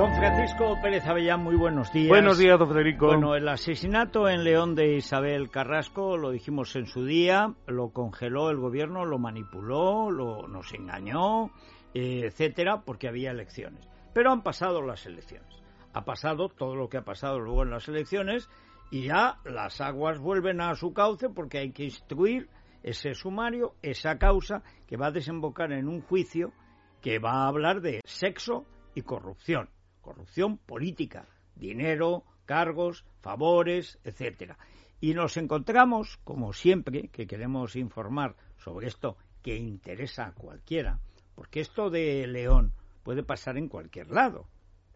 Don Francisco Pérez Avellán, muy buenos días. Buenos días, don Federico. Bueno, el asesinato en León de Isabel Carrasco, lo dijimos en su día, lo congeló el gobierno, lo manipuló, lo, nos engañó, eh, etcétera, porque había elecciones. Pero han pasado las elecciones. Ha pasado todo lo que ha pasado luego en las elecciones y ya las aguas vuelven a su cauce porque hay que instruir ese sumario, esa causa que va a desembocar en un juicio que va a hablar de sexo y corrupción corrupción política, dinero, cargos, favores, etcétera. Y nos encontramos, como siempre, que queremos informar sobre esto que interesa a cualquiera, porque esto de León puede pasar en cualquier lado,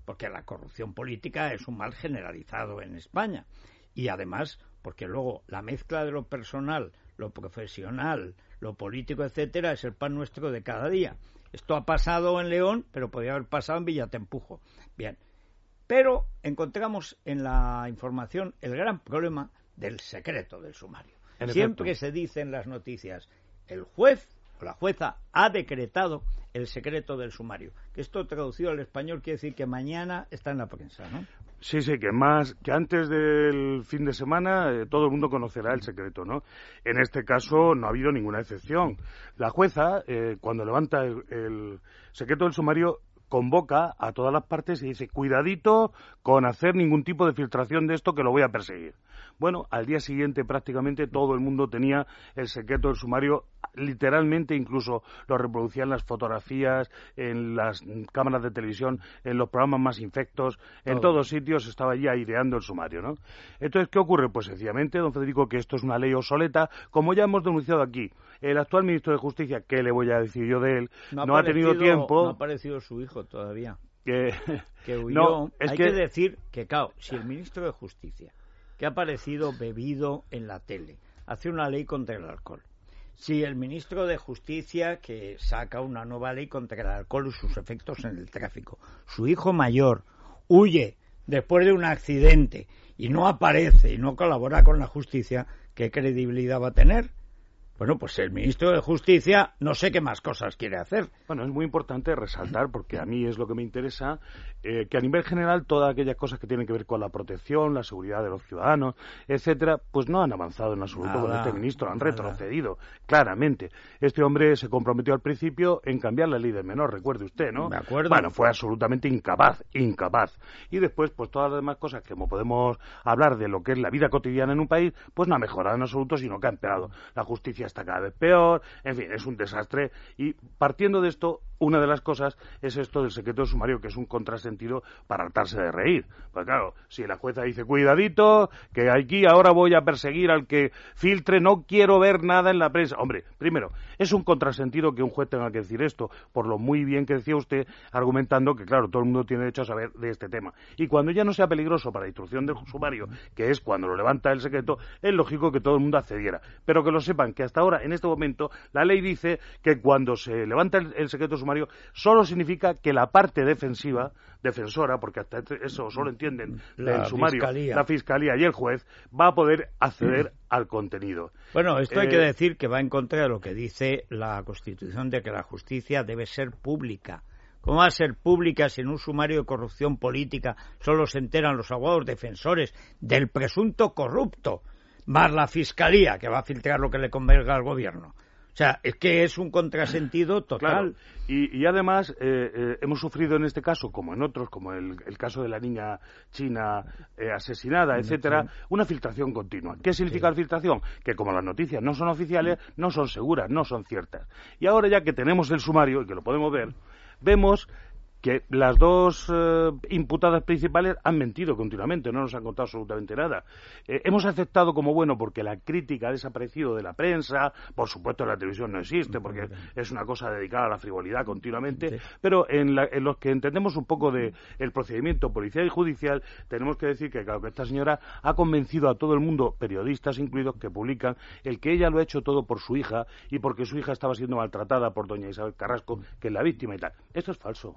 porque la corrupción política es un mal generalizado en España. Y además, porque luego la mezcla de lo personal, lo profesional, lo político, etcétera, es el pan nuestro de cada día. Esto ha pasado en León, pero podría haber pasado en Villatempujo. Bien, pero encontramos en la información el gran problema del secreto del sumario. Siempre se dice en las noticias, el juez o la jueza ha decretado el secreto del sumario. Que esto traducido al español quiere decir que mañana está en la prensa, ¿no? Sí, sí, que más que antes del fin de semana eh, todo el mundo conocerá el secreto, ¿no? En este caso no ha habido ninguna excepción. La jueza, eh, cuando levanta el secreto del sumario, convoca a todas las partes y dice, cuidadito con hacer ningún tipo de filtración de esto que lo voy a perseguir. Bueno, al día siguiente prácticamente todo el mundo tenía el secreto del sumario, literalmente incluso lo reproducían las fotografías, en las cámaras de televisión, en los programas más infectos, en todos sitios estaba ya aireando el sumario, ¿no? Entonces, ¿qué ocurre? Pues sencillamente, don Federico, que esto es una ley obsoleta, como ya hemos denunciado aquí. El actual ministro de Justicia, ¿qué le voy a decir yo de él? No, ha, tenido tiempo. No ha aparecido su hijo todavía. Que, huyó. Hay que... que decir que, claro, si el ministro de Justicia que ha aparecido bebido en la tele. Hace una ley contra el alcohol. Si el ministro de Justicia, que saca una nueva ley contra el alcohol y sus efectos en el tráfico, su hijo mayor huye después de un accidente y no aparece y no colabora con la justicia, ¿qué credibilidad va a tener? Bueno, pues el ministro de Justicia no sé qué más cosas quiere hacer. Bueno, es muy importante resaltar, porque a mí es lo que me interesa, eh, que a nivel general todas aquellas cosas que tienen que ver con la protección, la seguridad de los ciudadanos, etcétera, pues no han avanzado en absoluto con este ministro, han retrocedido, claramente. Este hombre se comprometió al principio en cambiar la ley del menor, recuerde usted, ¿no? De acuerdo. Bueno, fue absolutamente incapaz, incapaz. Y después, pues todas las demás cosas, como podemos hablar de lo que es la vida cotidiana en un país, pues no ha mejorado en absoluto, sino que ha empeorado. La justicia está cada vez peor, en fin, es un desastre. Y partiendo de esto, una de las cosas es esto del secreto sumario, que es un contrasentido para hartarse de reír. Pues claro, si la jueza dice, cuidadito, que aquí ahora voy a perseguir al que filtre, no quiero ver nada en la prensa. Hombre, primero, es un contrasentido que un juez tenga que decir esto, por lo muy bien que decía usted, argumentando que, claro, todo el mundo tiene derecho a saber de este tema. Y cuando ya no sea peligroso para la instrucción del sumario, que es cuando lo levanta el secreto, es lógico que todo el mundo accediera. Pero que lo sepan que hasta ahora, en este momento, la ley dice que cuando se levanta el, secreto sumario, solo significa que la parte defensiva, defensora, porque hasta eso solo entienden del sumario, la fiscalía y el juez, va a poder acceder al contenido. Bueno, esto hay que eh, decir que va en contra de lo que dice la Constitución de que la justicia debe ser pública. ¿Cómo va a ser pública si en un sumario de corrupción política solo se enteran los abogados defensores del presunto corrupto? más la fiscalía que va a filtrar lo que le convenga al gobierno. O sea, es que es un contrasentido total. Y, además eh, eh, hemos sufrido en este caso, como en otros, como el, caso de la niña china eh, asesinada, etcétera, una filtración continua. ¿Qué significa la filtración? Que como las noticias no son oficiales, no son seguras, no son ciertas. Y ahora ya que tenemos el sumario y que lo podemos ver, vemos que las dos eh, imputadas principales han mentido continuamente, no nos han contado absolutamente nada. Eh, hemos aceptado como bueno porque la crítica ha desaparecido de la prensa, por supuesto la televisión no existe porque es una cosa dedicada a la frivolidad continuamente, pero en, los que entendemos un poco del procedimiento policial y judicial, tenemos que decir que, claro, que esta señora ha convencido a todo el mundo, periodistas incluidos, que publican el que ella lo ha hecho todo por su hija y porque su hija estaba siendo maltratada por doña Isabel Carrasco, que es la víctima y tal. Esto es falso,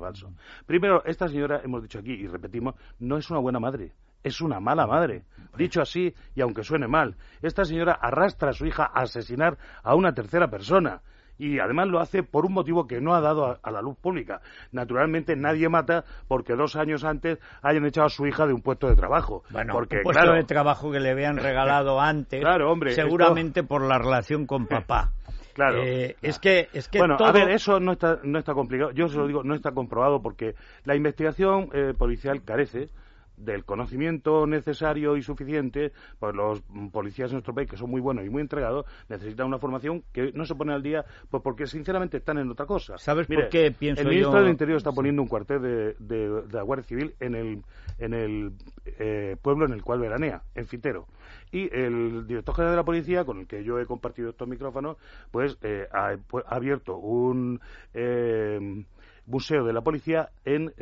falso. Primero, esta señora, hemos dicho aquí y repetimos, no es una buena madre, es una mala madre. Dicho así, y aunque suene mal, esta señora arrastra a su hija a asesinar a una tercera persona. y además lo hace por un motivo que no ha dado a, la luz pública. Naturalmente nadie mata porque dos años antes hayan echado a su hija de un puesto de trabajo. Bueno, porque, un puesto de trabajo que le habían regalado antes, claro, hombre, seguramente por la relación con papá. Claro. Eh, es que, es que bueno, a ver, eso no está, no está complicado. Yo se lo digo, no está comprobado porque la investigación eh, policial carece del conocimiento necesario y suficiente, pues los policías en nuestro país, que son muy buenos y muy entregados, necesitan una formación que no se pone al día, pues porque sinceramente están en otra cosa. ¿Sabes por qué pienso El ministro del Interior está poniendo un cuartel de, de, la Guardia Civil en el, en el eh, pueblo en el cual veranea, en Fitero. Y el director general de la policía, con el que yo he compartido estos micrófonos, pues eh, ha, pues, ha, abierto un eh, museo de la policía en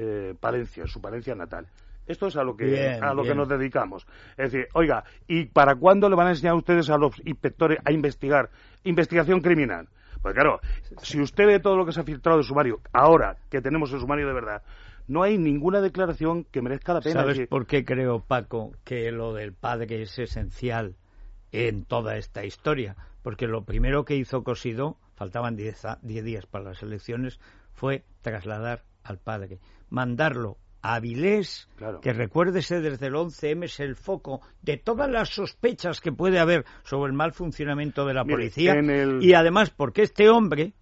Palencia, en su Palencia natal. Esto es a lo que a lo que nos dedicamos. Es decir, oiga, ¿y para cuándo le van a enseñar a ustedes a los inspectores a investigar investigación criminal? Pues claro, si usted ve todo lo que se ha filtrado de sumario, ahora que tenemos el sumario de verdad, no hay ninguna declaración que merezca la pena. ¿Sabes por qué creo, Paco, que lo del padre es esencial en toda esta historia? Porque lo primero que hizo Cosido, faltaban 10 días para las elecciones, fue trasladar al padre, mandarlo Avilés, que recuérdese desde el 11M es el foco de todas las sospechas que puede haber sobre el mal funcionamiento de la policía y además porque este hombre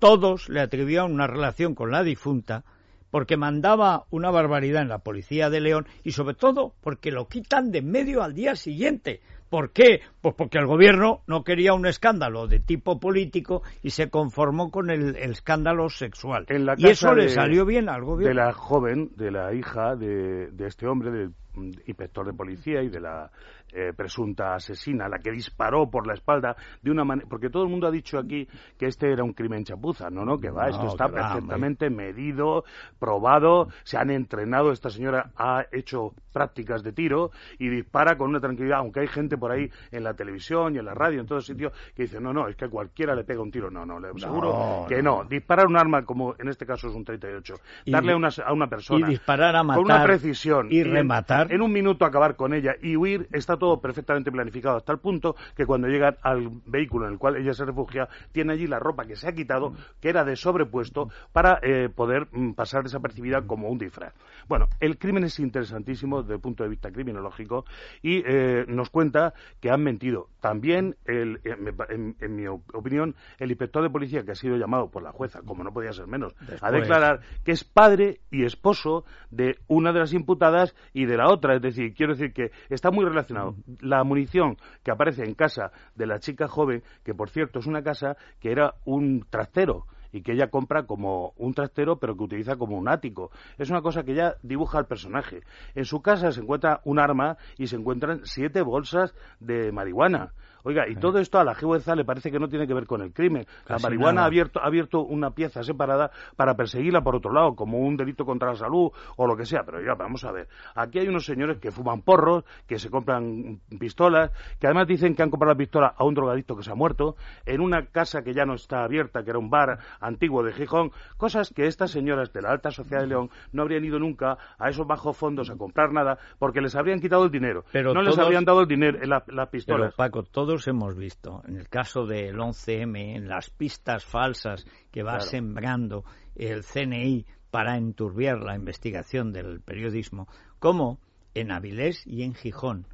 todos le atribuían una relación con la difunta porque mandaba una barbaridad en la policía de León y sobre todo porque lo quitan de en medio al día siguiente. ¿Por qué? Pues porque el gobierno no quería un escándalo de tipo político y se conformó con el, escándalo sexual. y eso le salió bien al gobierno. De la joven, de la hija de, de este hombre, del inspector de policía y de la eh, presunta asesina, la que disparó por la espalda de una manera. Porque todo el mundo ha dicho aquí que este era un crimen chapuza. No, no, que va, esto está perfectamente medido, probado, se han entrenado. Esta señora ha hecho prácticas de tiro y dispara con una tranquilidad, aunque hay gente por ahí en la televisión y en la radio, en todos sitios, que dice, no, no, es que cualquiera le pega un tiro. No, no, le aseguro que no. Disparar un arma, como en este caso es un 38, darle a una, a una persona. Y disparar a matar. Con una precisión. Y, rematar. En un minuto acabar con ella y huir, está todo perfectamente planificado hasta el punto que cuando llega al vehículo en el cual ella se refugia, tiene allí la ropa que se ha quitado, que era de sobrepuesto, para eh, poder mm, pasar desapercibida como un disfraz. Bueno, el crimen es interesantísimo desde el punto de vista criminológico y eh, nos cuenta que han mentido. También, el, en, mi opinión, el inspector de policía que ha sido llamado por la jueza, como no podía ser menos, a declarar que es padre y esposo de una de las imputadas y de la otra. Es decir, quiero decir que está muy relacionado la munición que aparece en casa de la chica joven, que por cierto es una casa que era un trastero y que ella compra como un trastero pero que utiliza como un ático. Es una cosa que ya dibuja al personaje. En su casa se encuentra un arma y se encuentran siete bolsas de marihuana. Oiga, y todo esto a la jueza le parece que no tiene que ver con el crimen. la marihuana ha abierto, ha abierto una pieza separada para perseguirla por otro lado, como un delito contra la salud o lo que sea. Pero ya, vamos a ver. Aquí hay unos señores que fuman porros, que se compran pistolas, que además dicen que han comprado la pistola a un drogadicto que se ha muerto, en una casa que ya no está abierta, que era un bar antiguo de Gijón. Cosas que estas señoras de la alta sociedad de León no habrían ido nunca a esos bajos fondos a comprar nada porque les habrían quitado el dinero. Pero no les habrían dado el dinero, las la pistolas. Pero, Paco, todos hemos visto, en el caso del 11M, en las pistas falsas que va sembrando el CNI para enturbiar la investigación del periodismo, como en Avilés y en Gijón.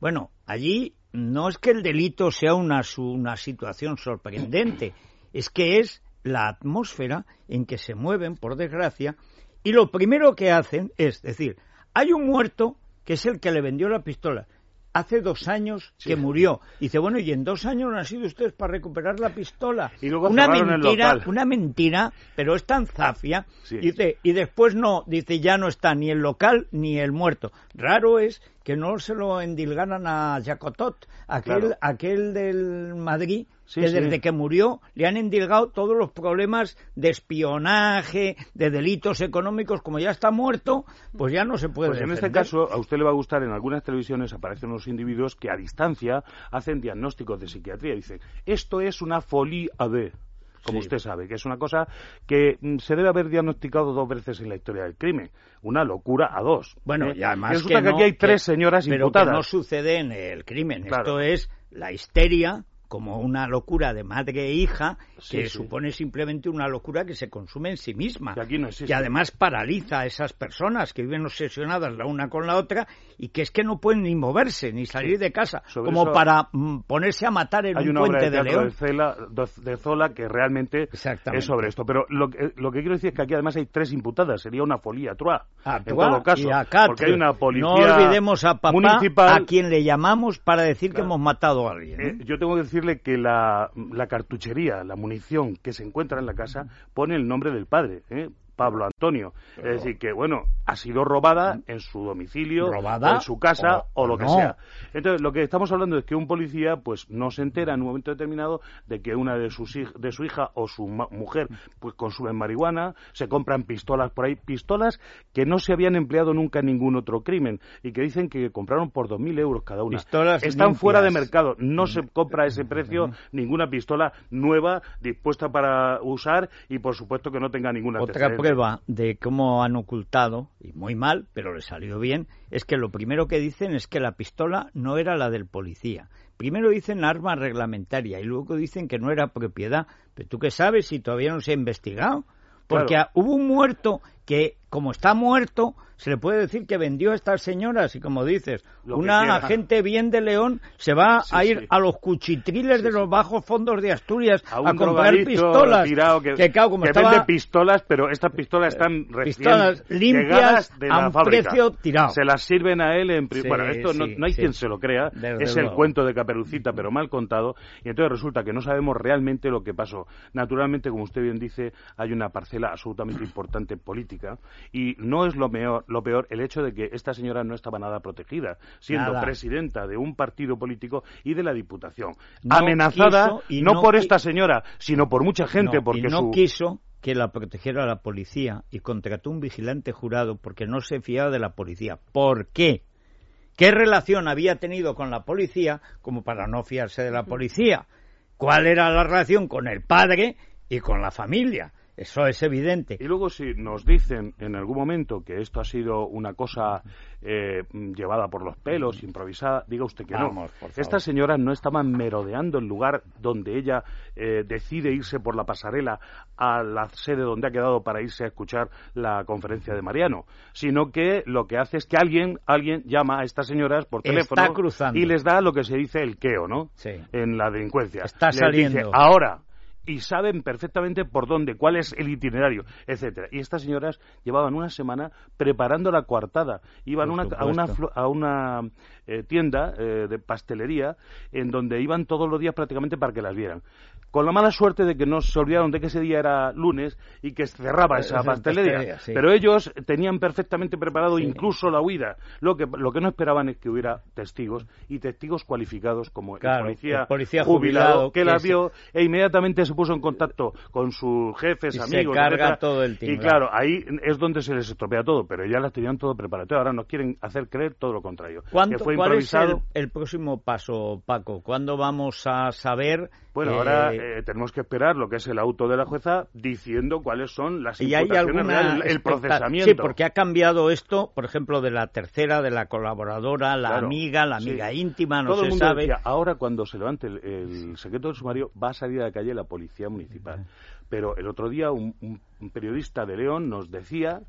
Bueno, allí no es que el delito sea una, una situación sorprendente, es que es la atmósfera en que se mueven, por desgracia, y lo primero que hacen es decir, hay un muerto que es el que le vendió la pistola hace dos años que murió. dice, bueno, y en dos años no han sido ustedes para recuperar la pistola. Y luego una mentira, una mentira, pero es tan zafia. Dice, y después no, dice, ya no está ni el local ni el muerto. Raro es que no se lo endilgaran a Jacotot, aquel, aquel del Madrid, que desde que murió le han endilgado todos los problemas de espionaje, de delitos económicos, como ya está muerto, pues ya no se puede. Pues en este caso, a usted le va a gustar, en algunas televisiones aparecen unos individuos que a distancia hacen diagnósticos de psiquiatría. Dicen, esto es una folie a como usted sabe, que es una cosa que mm, se debe haber diagnosticado dos veces en la historia del crimen. Una locura a dos. Bueno, ¿eh? y además resulta que, aquí hay tres señoras pero imputadas. no sucede en el crimen. Esto es la histeria como una locura de madre e hija que supone simplemente una locura que se consume en sí misma. y además paraliza a esas personas que viven obsesionadas la una con la otra y que es que no pueden ni moverse ni salir de casa, como para mm, ponerse a matar en un puente de, León. De, Zola que realmente es sobre esto. Pero lo, lo, que quiero decir es que aquí además hay tres imputadas, sería una folía trois, en todo caso, porque hay una policía No olvidemos a papá a quien le llamamos para decir que hemos matado a alguien. ¿eh? yo tengo que decirle que la, la, cartuchería, la munición que se encuentra en la casa pone el nombre del padre. ¿eh? Pablo Antonio. Es decir, que, bueno, ha sido robada en su domicilio, en su casa o, lo que sea. Entonces, lo que estamos hablando es que un policía, pues, no se entera en un momento determinado de que una de, sus de su hija o su mujer, pues, consumen marihuana, se compran pistolas por ahí, pistolas que no se habían empleado nunca en ningún otro crimen y que dicen que compraron por 2.000 euros cada una. Están fuera de mercado, no se compra a ese precio ninguna pistola nueva dispuesta para usar y, por supuesto, que no tenga ninguna prueba de cómo han ocultado, y muy mal, pero le salió bien, es que lo primero que dicen es que la pistola no era la del policía. Primero dicen arma reglamentaria y luego dicen que no era propiedad. Pero tú qué sabes si todavía no se ha investigado. Porque hubo un muerto que, como está muerto, se le puede decir que vendió a estas señoras y como dices, una agente bien de León se va a ir a los cuchitriles de los bajos fondos de Asturias a, comprar pistolas. que, como vende pistolas, pero estas pistolas están pistolas limpias de a un precio tirado. Se las sirven a él en bueno, esto no, hay quien se lo crea, es el cuento de Caperucita, pero mal contado, y entonces resulta que no sabemos realmente lo que pasó. Naturalmente, como usted bien dice, hay una parcela absolutamente importante política y no es lo mejor lo peor el hecho de que esta señora no estaba nada protegida, siendo presidenta de un partido político y de la Diputación. Amenazada no, por esta señora, sino por mucha gente. porque y no quiso que la protegiera la policía y contrató un vigilante jurado porque no se fiaba de la policía. ¿Por qué? ¿Qué relación había tenido con la policía como para no fiarse de la policía? ¿Cuál era la relación con el padre y con la familia? Eso es evidente. Y luego si nos dicen en algún momento que esto ha sido una cosa eh, llevada por los pelos, improvisada, diga usted que no. Estas señoras no estaban merodeando el lugar donde ella eh, decide irse por la pasarela a la sede donde ha quedado para irse a escuchar la conferencia de Mariano, sino que lo que hace es que alguien, alguien llama a estas señoras por teléfono y les da lo que se dice el queo, ¿no? Sí. En la delincuencia. Está saliendo. ahora y saben perfectamente por dónde, cuál es el itinerario, etcétera. Y estas señoras llevaban una semana preparando la coartada. Iban a una, a una eh, tienda eh, de pastelería en donde iban todos los días prácticamente para que las vieran con la mala suerte de que no se olvidaron de que ese día era lunes y que cerraba esa pastelería. Pero ellos tenían perfectamente preparado incluso la huida. Lo que, lo que no esperaban es que hubiera testigos y testigos cualificados como el, policía, jubilado, que, la vio e inmediatamente se puso en contacto con sus jefes, amigos. Se carga todo el Y claro, ahí es donde se les estropea todo, pero ya las tenían todo preparado. Ahora nos quieren hacer creer todo lo contrario. ¿Cuál es el, próximo paso, Paco? ¿Cuándo vamos a saber? Bueno, ahora eh, eh, tenemos que esperar lo que es el auto de la jueza diciendo cuáles son las ¿Y hay el procesamiento. Sí, porque ha cambiado esto, por ejemplo, de la tercera, de la colaboradora, la amiga, la amiga íntima, no se sabe. ahora cuando se levante el, secreto del sumario va a salir a la calle la policía municipal. Pero el otro día un periodista de León nos decía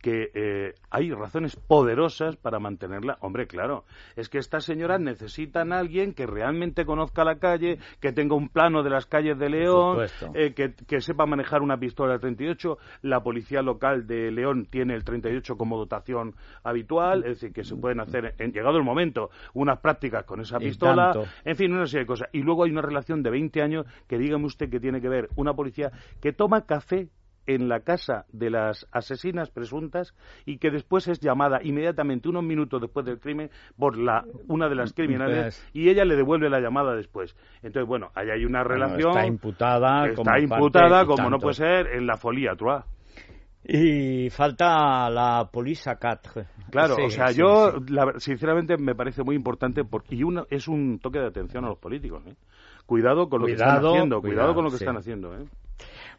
que eh, hay razones poderosas para mantenerla. Hombre, claro, es que estas señoras necesitan a alguien que realmente conozca la calle, que tenga un plano de las calles de León, eh, que, sepa manejar una pistola de 38. La policía local de León tiene el 38 como dotación habitual, es decir, que se pueden hacer, en llegado el momento, unas prácticas con esa pistola. En fin, una serie de cosas. Y luego hay una relación de 20 años que dígame usted que tiene que ver una policía que toma café en la casa de las asesinas presuntas y que después es llamada inmediatamente unos minutos después del crimen por la una de las criminales y ella le devuelve la llamada después. Entonces, bueno, ahí hay una relación. está imputada. Está como imputada, como no puede ser, en la folía, toi. Y falta la Police Quatre. Claro, o sea, yo sinceramente me parece muy importante porque y uno, es un toque de atención a los políticos. ¿eh? Cuidado con lo que están haciendo, cuidado, con lo que están haciendo. ¿eh?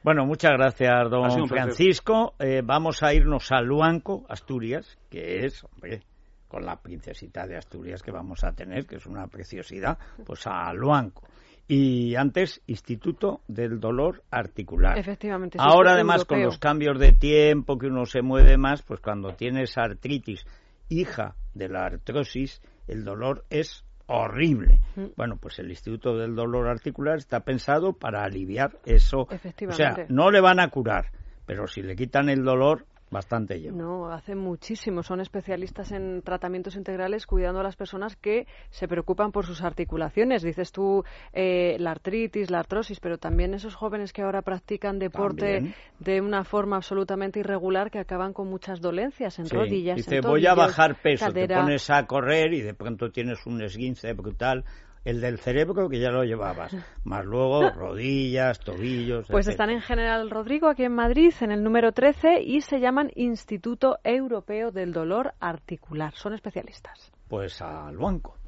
Bueno, muchas gracias, don Francisco. Eh, vamos a irnos a Luanco, Asturias, que es, hombre, con la princesita de Asturias que vamos a tener, que es una preciosidad, pues a Luanco. y antes Instituto del Dolor Articular. Efectivamente. Ahora además con los cambios de tiempo que uno se mueve más, pues cuando tienes artritis hija de la artrosis, el dolor es horrible. Mm. Bueno, pues el Instituto del Dolor Articular está pensado para aliviar eso. O sea, no le van a curar, pero si le quitan el dolor, Bastante llevo. No, hace muchísimo. Son especialistas en tratamientos integrales cuidando a las personas que se preocupan por sus articulaciones. Dices tú eh, la artritis, la artrosis, pero también esos jóvenes que ahora practican deporte de una forma absolutamente irregular que acaban con muchas dolencias en rodillas. Dice, voy a bajar peso, te pones a correr y de pronto tienes un esguince brutal el del cerebro que ya lo llevabas, más luego rodillas, tobillos. Pues están en General Rodrigo, aquí en Madrid, en el número 13 y se llaman Instituto Europeo del Dolor Articular. Son especialistas. Pues al banco.